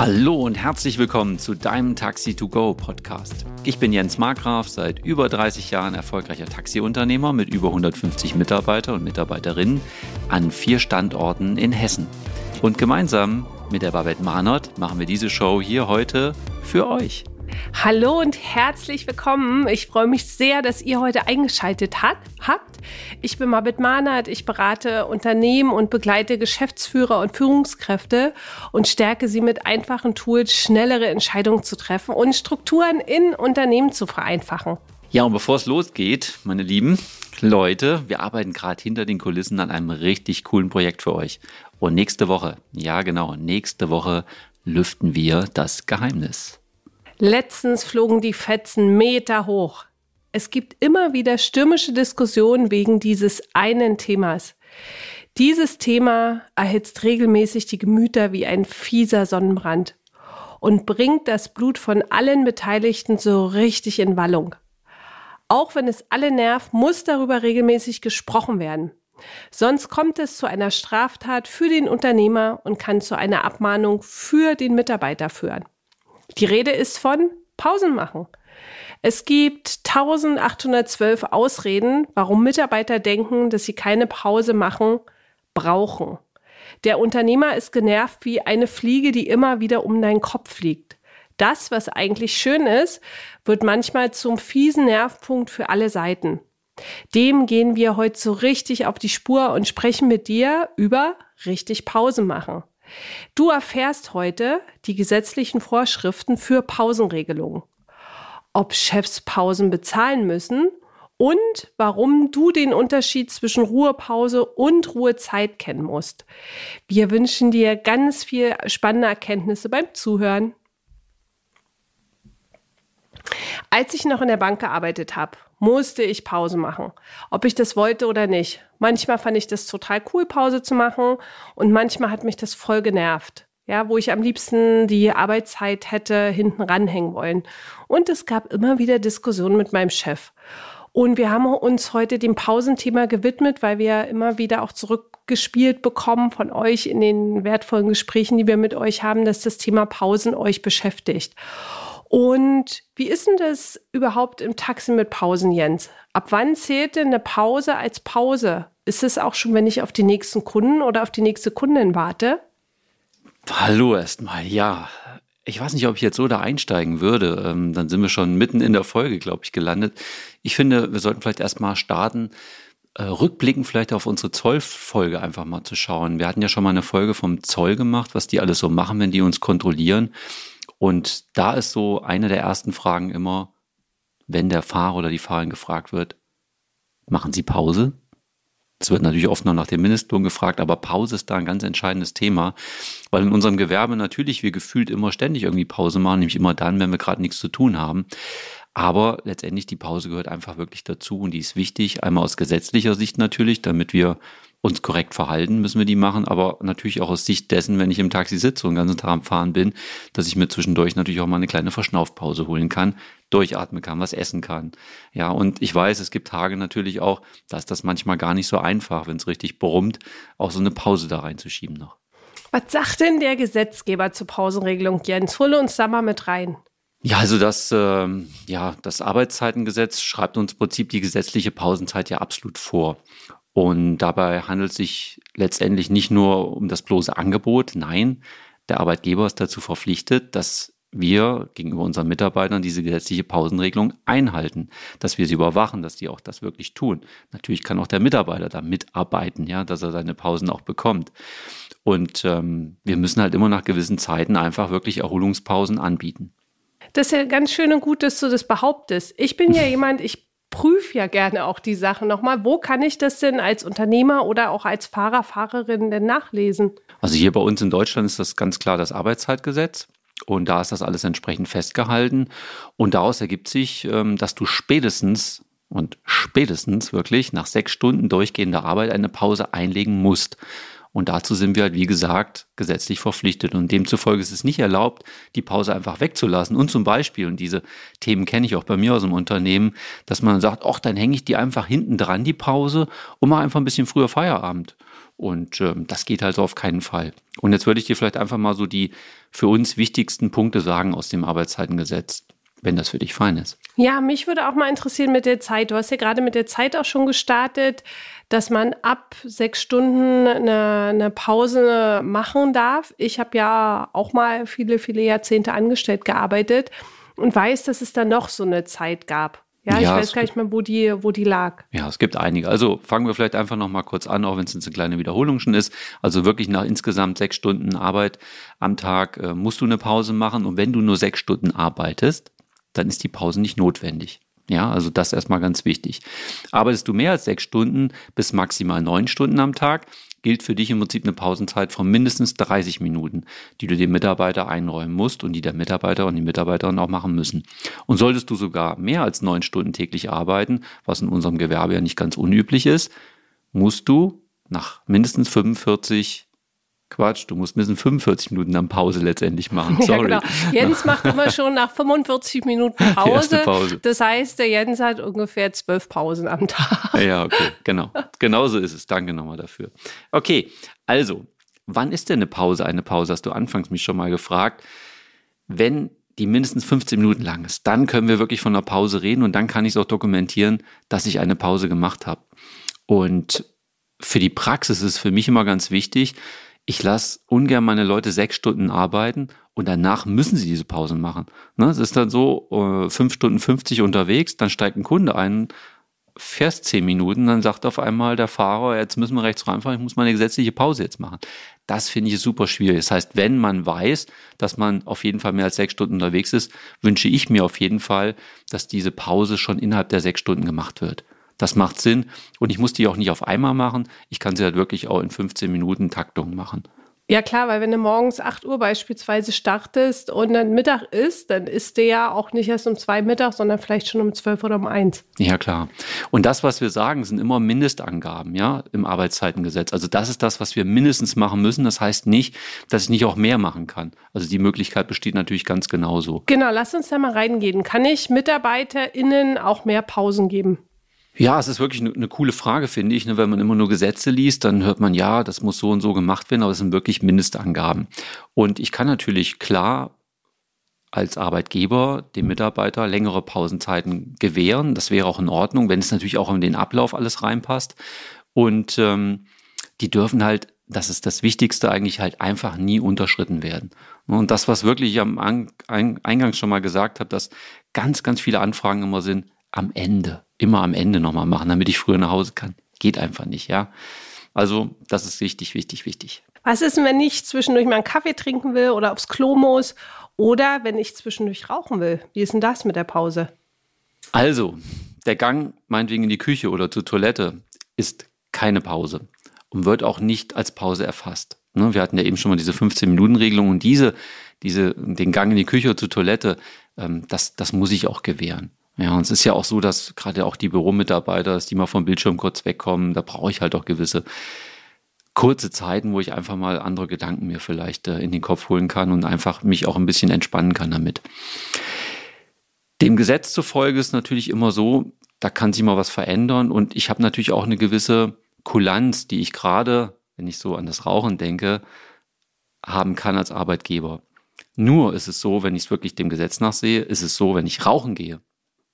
Hallo und herzlich willkommen zu deinem Taxi to Go Podcast. Ich bin Jens Markgraf, seit über 30 Jahren erfolgreicher Taxiunternehmer mit über 150 Mitarbeiter und Mitarbeiterinnen an vier Standorten in Hessen. Und gemeinsam mit der Babette Mahnert machen wir diese Show hier heute für euch. Hallo und herzlich willkommen. Ich freue mich sehr, dass ihr heute eingeschaltet hat, habt. Ich bin Mabit Mahnert. Ich berate Unternehmen und begleite Geschäftsführer und Führungskräfte und stärke sie mit einfachen Tools, schnellere Entscheidungen zu treffen und Strukturen in Unternehmen zu vereinfachen. Ja, und bevor es losgeht, meine Lieben Leute, wir arbeiten gerade hinter den Kulissen an einem richtig coolen Projekt für euch. Und nächste Woche, ja genau, nächste Woche lüften wir das Geheimnis. Letztens flogen die Fetzen Meter hoch. Es gibt immer wieder stürmische Diskussionen wegen dieses einen Themas. Dieses Thema erhitzt regelmäßig die Gemüter wie ein fieser Sonnenbrand und bringt das Blut von allen Beteiligten so richtig in Wallung. Auch wenn es alle nervt, muss darüber regelmäßig gesprochen werden. Sonst kommt es zu einer Straftat für den Unternehmer und kann zu einer Abmahnung für den Mitarbeiter führen. Die Rede ist von Pausen machen. Es gibt 1812 Ausreden, warum Mitarbeiter denken, dass sie keine Pause machen brauchen. Der Unternehmer ist genervt wie eine Fliege, die immer wieder um deinen Kopf fliegt. Das, was eigentlich schön ist, wird manchmal zum fiesen Nervpunkt für alle Seiten. Dem gehen wir heute so richtig auf die Spur und sprechen mit dir über richtig Pause machen. Du erfährst heute die gesetzlichen Vorschriften für Pausenregelungen, ob Chefs Pausen bezahlen müssen und warum du den Unterschied zwischen Ruhepause und Ruhezeit kennen musst. Wir wünschen dir ganz viel spannende Erkenntnisse beim Zuhören. Als ich noch in der Bank gearbeitet habe, musste ich Pause machen, ob ich das wollte oder nicht. Manchmal fand ich das total cool, Pause zu machen und manchmal hat mich das voll genervt. Ja, wo ich am liebsten die Arbeitszeit hätte hinten ranhängen wollen. Und es gab immer wieder Diskussionen mit meinem Chef. Und wir haben uns heute dem Pausenthema gewidmet, weil wir immer wieder auch zurückgespielt bekommen von euch in den wertvollen Gesprächen, die wir mit euch haben, dass das Thema Pausen euch beschäftigt. Und wie ist denn das überhaupt im Taxi mit Pausen, Jens? Ab wann zählt denn eine Pause als Pause? Ist es auch schon, wenn ich auf die nächsten Kunden oder auf die nächste Kundin warte? Hallo erstmal, ja. Ich weiß nicht, ob ich jetzt so da einsteigen würde. Ähm, dann sind wir schon mitten in der Folge, glaube ich, gelandet. Ich finde, wir sollten vielleicht erstmal starten, äh, rückblickend vielleicht auf unsere Zollfolge einfach mal zu schauen. Wir hatten ja schon mal eine Folge vom Zoll gemacht, was die alles so machen, wenn die uns kontrollieren. Und da ist so eine der ersten Fragen immer, wenn der Fahrer oder die Fahrerin gefragt wird, machen Sie Pause? Es wird natürlich oft noch nach dem Mindestlohn gefragt, aber Pause ist da ein ganz entscheidendes Thema, weil in unserem Gewerbe natürlich wir gefühlt immer ständig irgendwie Pause machen, nämlich immer dann, wenn wir gerade nichts zu tun haben. Aber letztendlich die Pause gehört einfach wirklich dazu und die ist wichtig, einmal aus gesetzlicher Sicht natürlich, damit wir uns korrekt verhalten, müssen wir die machen, aber natürlich auch aus Sicht dessen, wenn ich im Taxi sitze und den ganzen Tag am Fahren bin, dass ich mir zwischendurch natürlich auch mal eine kleine Verschnaufpause holen kann, durchatmen kann, was essen kann. Ja, und ich weiß, es gibt Tage natürlich auch, da ist das manchmal gar nicht so einfach, wenn es richtig brummt, auch so eine Pause da reinzuschieben noch. Was sagt denn der Gesetzgeber zur Pausenregelung, Jens? Hole uns da mal mit rein. Ja, also das, äh, ja, das Arbeitszeitengesetz schreibt uns im Prinzip die gesetzliche Pausenzeit ja absolut vor. Und dabei handelt es sich letztendlich nicht nur um das bloße Angebot. Nein, der Arbeitgeber ist dazu verpflichtet, dass wir gegenüber unseren Mitarbeitern diese gesetzliche Pausenregelung einhalten, dass wir sie überwachen, dass die auch das wirklich tun. Natürlich kann auch der Mitarbeiter da mitarbeiten, ja, dass er seine Pausen auch bekommt. Und ähm, wir müssen halt immer nach gewissen Zeiten einfach wirklich Erholungspausen anbieten. Das ist ja ganz schön und gut, dass du das behauptest. Ich bin ja jemand, ich prüfe ja gerne auch die Sachen nochmal. Wo kann ich das denn als Unternehmer oder auch als Fahrer, Fahrerin denn nachlesen? Also hier bei uns in Deutschland ist das ganz klar das Arbeitszeitgesetz. Und da ist das alles entsprechend festgehalten. Und daraus ergibt sich, ähm, dass du spätestens und spätestens wirklich nach sechs Stunden durchgehender Arbeit eine Pause einlegen musst. Und dazu sind wir halt, wie gesagt, gesetzlich verpflichtet. Und demzufolge ist es nicht erlaubt, die Pause einfach wegzulassen. Und zum Beispiel, und diese Themen kenne ich auch bei mir aus dem Unternehmen, dass man sagt, ach, dann hänge ich die einfach hinten dran, die Pause, und mache einfach ein bisschen früher Feierabend. Und ähm, das geht also auf keinen Fall. Und jetzt würde ich dir vielleicht einfach mal so die für uns wichtigsten Punkte sagen aus dem Arbeitszeitengesetz, wenn das für dich fein ist. Ja, mich würde auch mal interessieren mit der Zeit. Du hast ja gerade mit der Zeit auch schon gestartet, dass man ab sechs Stunden eine, eine Pause machen darf. Ich habe ja auch mal viele, viele Jahrzehnte angestellt gearbeitet und weiß, dass es da noch so eine Zeit gab. Ja, ja, ich weiß gar nicht mehr, wo die, wo die lag. Ja, es gibt einige. Also fangen wir vielleicht einfach noch mal kurz an, auch wenn es eine kleine Wiederholung schon ist. Also wirklich nach insgesamt sechs Stunden Arbeit am Tag äh, musst du eine Pause machen. Und wenn du nur sechs Stunden arbeitest, dann ist die Pause nicht notwendig. Ja, also das erstmal ganz wichtig. Arbeitest du mehr als sechs Stunden bis maximal neun Stunden am Tag, gilt für dich im Prinzip eine Pausenzeit von mindestens 30 Minuten, die du dem Mitarbeiter einräumen musst und die der Mitarbeiter und die Mitarbeiterin auch machen müssen. Und solltest du sogar mehr als neun Stunden täglich arbeiten, was in unserem Gewerbe ja nicht ganz unüblich ist, musst du nach mindestens 45 Quatsch, du musst mindestens 45 Minuten dann Pause letztendlich machen. Sorry. Ja, genau. Jens macht immer schon nach 45 Minuten Pause. Pause. Das heißt, der Jens hat ungefähr zwölf Pausen am Tag. Ja, okay, genau. Genauso ist es. Danke nochmal dafür. Okay, also, wann ist denn eine Pause eine Pause? Hast du anfangs mich schon mal gefragt. Wenn die mindestens 15 Minuten lang ist, dann können wir wirklich von einer Pause reden und dann kann ich es auch dokumentieren, dass ich eine Pause gemacht habe. Und für die Praxis ist es für mich immer ganz wichtig, ich lasse ungern meine Leute sechs Stunden arbeiten und danach müssen sie diese Pausen machen. Ne? Es ist dann so, äh, fünf Stunden 50 unterwegs, dann steigt ein Kunde ein, fährst zehn Minuten, dann sagt auf einmal der Fahrer, jetzt müssen wir rechts reinfahren, ich muss meine gesetzliche Pause jetzt machen. Das finde ich super schwierig. Das heißt, wenn man weiß, dass man auf jeden Fall mehr als sechs Stunden unterwegs ist, wünsche ich mir auf jeden Fall, dass diese Pause schon innerhalb der sechs Stunden gemacht wird. Das macht Sinn. Und ich muss die auch nicht auf einmal machen. Ich kann sie halt wirklich auch in 15 Minuten Taktung machen. Ja klar, weil wenn du morgens 8 Uhr beispielsweise startest und dann Mittag ist, dann ist der ja auch nicht erst um zwei Mittag, sondern vielleicht schon um 12 oder um 1. Ja klar. Und das, was wir sagen, sind immer Mindestangaben, ja, im Arbeitszeitengesetz. Also das ist das, was wir mindestens machen müssen. Das heißt nicht, dass ich nicht auch mehr machen kann. Also die Möglichkeit besteht natürlich ganz genauso. Genau, lass uns da mal reingehen. Kann ich MitarbeiterInnen auch mehr Pausen geben? Ja, es ist wirklich eine, eine coole Frage, finde ich. Ne? Wenn man immer nur Gesetze liest, dann hört man, ja, das muss so und so gemacht werden, aber es sind wirklich Mindestangaben. Und ich kann natürlich klar als Arbeitgeber dem Mitarbeiter längere Pausenzeiten gewähren. Das wäre auch in Ordnung, wenn es natürlich auch in den Ablauf alles reinpasst. Und ähm, die dürfen halt, das ist das Wichtigste, eigentlich halt einfach nie unterschritten werden. Und das, was wirklich am Eingang schon mal gesagt habe, dass ganz, ganz viele Anfragen immer sind, am Ende, immer am Ende nochmal machen, damit ich früher nach Hause kann. Geht einfach nicht, ja. Also, das ist wichtig, wichtig, wichtig. Was ist, wenn ich zwischendurch mal einen Kaffee trinken will oder aufs Klo muss oder wenn ich zwischendurch rauchen will? Wie ist denn das mit der Pause? Also, der Gang meinetwegen in die Küche oder zur Toilette ist keine Pause und wird auch nicht als Pause erfasst. Ne, wir hatten ja eben schon mal diese 15-Minuten-Regelung und diese, diese, den Gang in die Küche oder zur Toilette, ähm, das, das muss ich auch gewähren. Ja, und es ist ja auch so, dass gerade auch die Büromitarbeiter, dass die mal vom Bildschirm kurz wegkommen, da brauche ich halt auch gewisse kurze Zeiten, wo ich einfach mal andere Gedanken mir vielleicht äh, in den Kopf holen kann und einfach mich auch ein bisschen entspannen kann damit. Dem Gesetz zufolge ist natürlich immer so, da kann sich mal was verändern und ich habe natürlich auch eine gewisse Kulanz, die ich gerade, wenn ich so an das Rauchen denke, haben kann als Arbeitgeber. Nur ist es so, wenn ich es wirklich dem Gesetz nachsehe, ist es so, wenn ich rauchen gehe,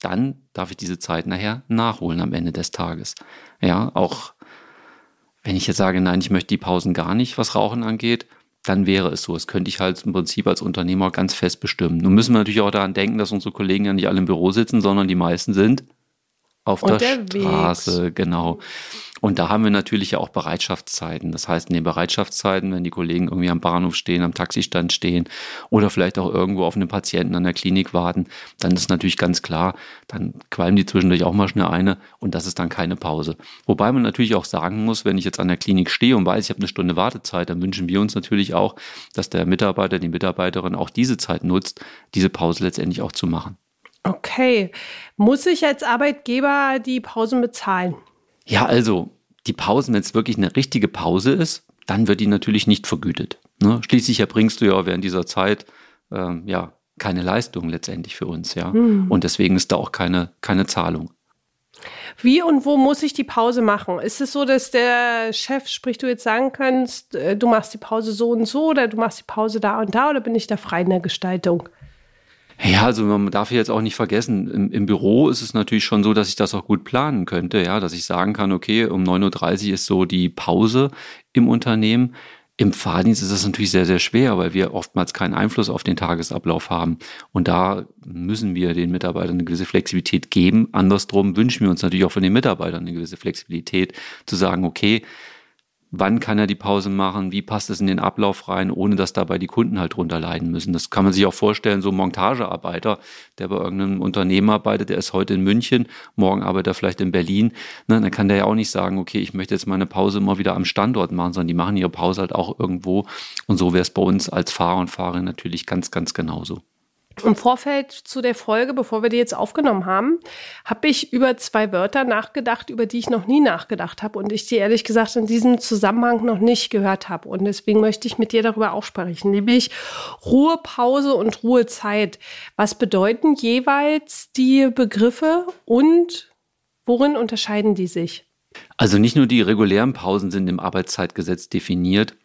dann darf ich diese Zeit nachher nachholen am Ende des Tages. Ja, auch wenn ich jetzt sage, nein, ich möchte die Pausen gar nicht, was Rauchen angeht, dann wäre es so. Das könnte ich halt im Prinzip als Unternehmer ganz fest bestimmen. Nun müssen wir natürlich auch daran denken, dass unsere Kollegen ja nicht alle im Büro sitzen, sondern die meisten sind auf Unterwegs. der Straße, genau. Und da haben wir natürlich ja auch Bereitschaftszeiten. Das heißt, in den Bereitschaftszeiten, wenn die Kollegen irgendwie am Bahnhof stehen, am Taxistand stehen oder vielleicht auch irgendwo auf einen Patienten an der Klinik warten, dann ist natürlich ganz klar, dann qualmen die zwischendurch auch mal schnell eine und das ist dann keine Pause. Wobei man natürlich auch sagen muss, wenn ich jetzt an der Klinik stehe und weiß, ich habe eine Stunde Wartezeit, dann wünschen wir uns natürlich auch, dass der Mitarbeiter, die Mitarbeiterin auch diese Zeit nutzt, diese Pause letztendlich auch zu machen. Okay. Muss ich als Arbeitgeber die Pausen bezahlen? Ja, also die Pausen, wenn es wirklich eine richtige Pause ist, dann wird die natürlich nicht vergütet. Ne? Schließlich erbringst du ja während dieser Zeit ähm, ja keine Leistung letztendlich für uns, ja. Hm. Und deswegen ist da auch keine, keine Zahlung. Wie und wo muss ich die Pause machen? Ist es so, dass der Chef, sprich du jetzt sagen kannst, äh, du machst die Pause so und so oder du machst die Pause da und da oder bin ich da frei in der Gestaltung? Ja, also man darf jetzt auch nicht vergessen, im, im, Büro ist es natürlich schon so, dass ich das auch gut planen könnte, ja, dass ich sagen kann, okay, um 9.30 Uhr ist so die Pause im Unternehmen. Im Fahrdienst ist das natürlich sehr, sehr schwer, weil wir oftmals keinen Einfluss auf den Tagesablauf haben. Und da müssen wir den Mitarbeitern eine gewisse Flexibilität geben. Andersrum wünschen wir uns natürlich auch von den Mitarbeitern eine gewisse Flexibilität, zu sagen, okay, wann kann er die Pause machen, wie passt es in den Ablauf rein, ohne dass dabei die Kunden halt drunter leiden müssen. Das kann man sich auch vorstellen, so ein Montagearbeiter, der bei irgendeinem Unternehmen arbeitet, der ist heute in München, morgen arbeitet er vielleicht in Berlin, ne, dann kann der ja auch nicht sagen, okay, ich möchte jetzt meine Pause immer wieder am Standort machen, sondern die machen ihre Pause halt auch irgendwo und so wäre es bei uns als Fahrer und Fahrerin natürlich ganz, ganz genauso. Im Vorfeld zu der Folge, bevor wir die jetzt aufgenommen haben, habe ich über zwei Wörter nachgedacht, über die ich noch nie nachgedacht habe und ich die ehrlich gesagt in diesem Zusammenhang noch nicht gehört habe. Und deswegen möchte ich mit dir darüber auch sprechen, nämlich Ruhepause und Ruhezeit. Was bedeuten jeweils die Begriffe und worin unterscheiden die sich? Also nicht nur die regulären Pausen sind im Arbeitszeitgesetz definiert.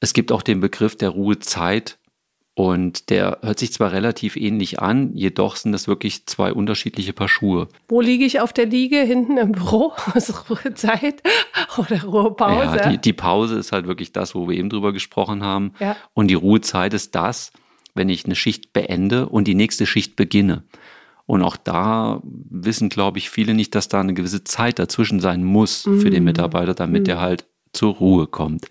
Es gibt auch den Begriff der Ruhezeit und der hört sich zwar relativ ähnlich an, jedoch sind das wirklich zwei unterschiedliche Paar Schuhe. Wo liege ich auf der Liege? Hinten im Büro? Also Ruhezeit oder Ruhepause? Ja, die, die, Pause ist halt wirklich das, wo wir eben drüber gesprochen haben. Ja. Und die Ruhezeit ist das, wenn ich eine Schicht beende und die nächste Schicht beginne. Und auch da wissen, glaube ich, viele nicht, dass da eine gewisse Zeit dazwischen sein muss mhm. für den mhm. Mitarbeiter, damit mhm. er halt zur Ruhe kommt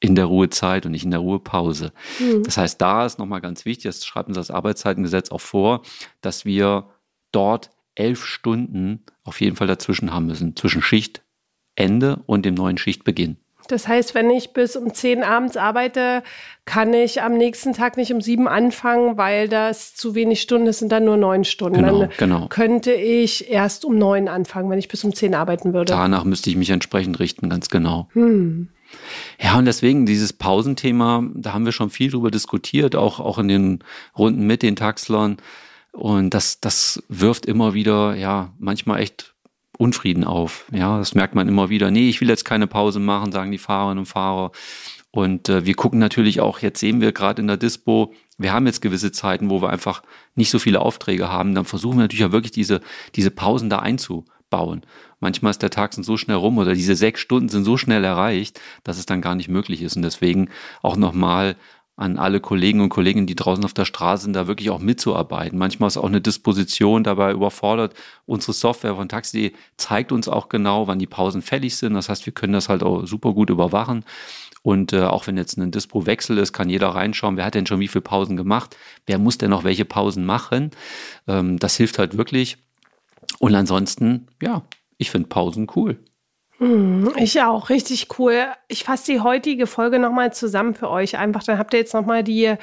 in der Ruhezeit und nicht in der Ruhepause. Mhm. Das heißt, da ist nochmal ganz wichtig, das schreibt uns das Arbeitszeitengesetz auch vor, dass wir dort elf Stunden auf jeden Fall dazwischen haben müssen, zwischen Schichtende und dem neuen Schichtbeginn. Das heißt, wenn ich bis um zehn abends arbeite, kann ich am nächsten Tag nicht um sieben anfangen, weil das zu wenig Stunden ist, sind dann nur neun Stunden. Genau, dann genau. könnte ich erst um neun anfangen, wenn ich bis um zehn arbeiten würde. Danach müsste ich mich entsprechend richten, ganz genau. Hm. Ja, und deswegen dieses Pausenthema, da haben wir schon viel drüber diskutiert, auch, auch in den Runden mit den Taxlern. Und das, das wirft immer wieder, ja, manchmal echt Unfrieden auf. Ja, das merkt man immer wieder. Nee, ich will jetzt keine Pause machen, sagen die Fahrerinnen und Fahrer. Und äh, wir gucken natürlich auch, jetzt sehen wir gerade in der Dispo, wir haben jetzt gewisse Zeiten, wo wir einfach nicht so viele Aufträge haben. Dann versuchen wir natürlich auch wirklich diese, diese Pausen da einzubauen. Manchmal ist der Tag so schnell rum oder diese sechs Stunden sind so schnell erreicht, dass es dann gar nicht möglich ist. Und deswegen auch nochmal an alle Kollegen und Kolleginnen, die draußen auf der Straße sind, da wirklich auch mitzuarbeiten. Manchmal ist auch eine Disposition dabei überfordert. Unsere Software von Taxi zeigt uns auch genau, wann die Pausen fällig sind. Das heißt, wir können das halt auch super gut überwachen. Und äh, auch wenn jetzt ein Dispo-Wechsel ist, kann jeder reinschauen, wer hat denn schon wie viele Pausen gemacht, wer muss denn noch welche Pausen machen. Ähm, das hilft halt wirklich. Und ansonsten, ja, ich finde Pausen cool. Hm, ich auch, richtig cool. Ich fasse die heutige Folge nochmal zusammen für euch. Einfach, dann habt ihr jetzt nochmal die,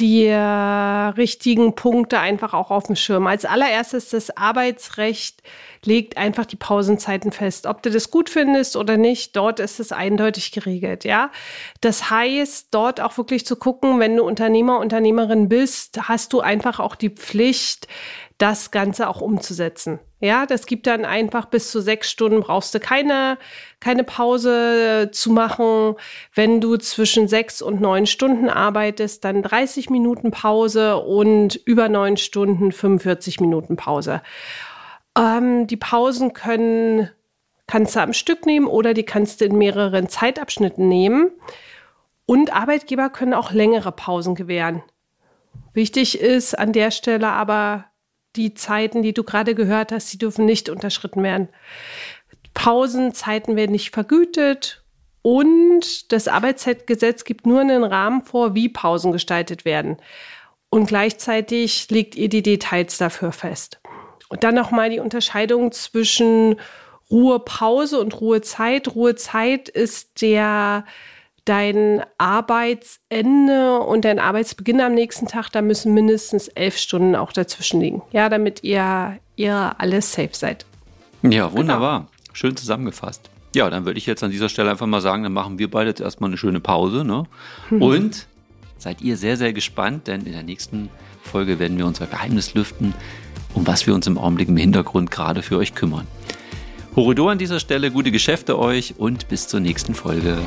die äh, richtigen Punkte einfach auch auf dem Schirm. Als allererstes das Arbeitsrecht legt einfach die Pausenzeiten fest. Ob du das gut findest oder nicht, dort ist es eindeutig geregelt, ja. Das heißt, dort auch wirklich zu gucken, wenn du Unternehmer, Unternehmerin bist, hast du einfach auch die Pflicht, das Ganze auch umzusetzen. Ja, das gibt dann einfach bis zu sechs Stunden brauchst du keine, keine Pause zu machen. Wenn du zwischen sechs und neun Stunden arbeitest, dann 30 Minuten Pause und über neun Stunden 45 Minuten Pause. Ähm, die Pausen können, kannst du am Stück nehmen oder die kannst du in mehreren Zeitabschnitten nehmen. Und Arbeitgeber können auch längere Pausen gewähren. Wichtig ist an der Stelle aber, die Zeiten, die du gerade gehört hast, die dürfen nicht unterschritten werden. Pausenzeiten werden nicht vergütet und das Arbeitszeitgesetz gibt nur einen Rahmen vor, wie Pausen gestaltet werden. Und gleichzeitig legt ihr die Details dafür fest. Und dann nochmal die Unterscheidung zwischen Ruhepause und Ruhezeit. Ruhezeit ist der dein Arbeitsende und dein Arbeitsbeginn am nächsten Tag, da müssen mindestens elf Stunden auch dazwischen liegen. Ja, damit ihr, ihr alles safe seid. Ja, wunderbar. Genau. Schön zusammengefasst. Ja, dann würde ich jetzt an dieser Stelle einfach mal sagen, dann machen wir beide jetzt erstmal eine schöne Pause. Ne? Mhm. Und seid ihr sehr, sehr gespannt, denn in der nächsten Folge werden wir unser Geheimnis lüften. um was wir uns im Augenblick im Hintergrund gerade für euch kümmern. Horridor an dieser Stelle, gute Geschäfte euch und bis zur nächsten Folge.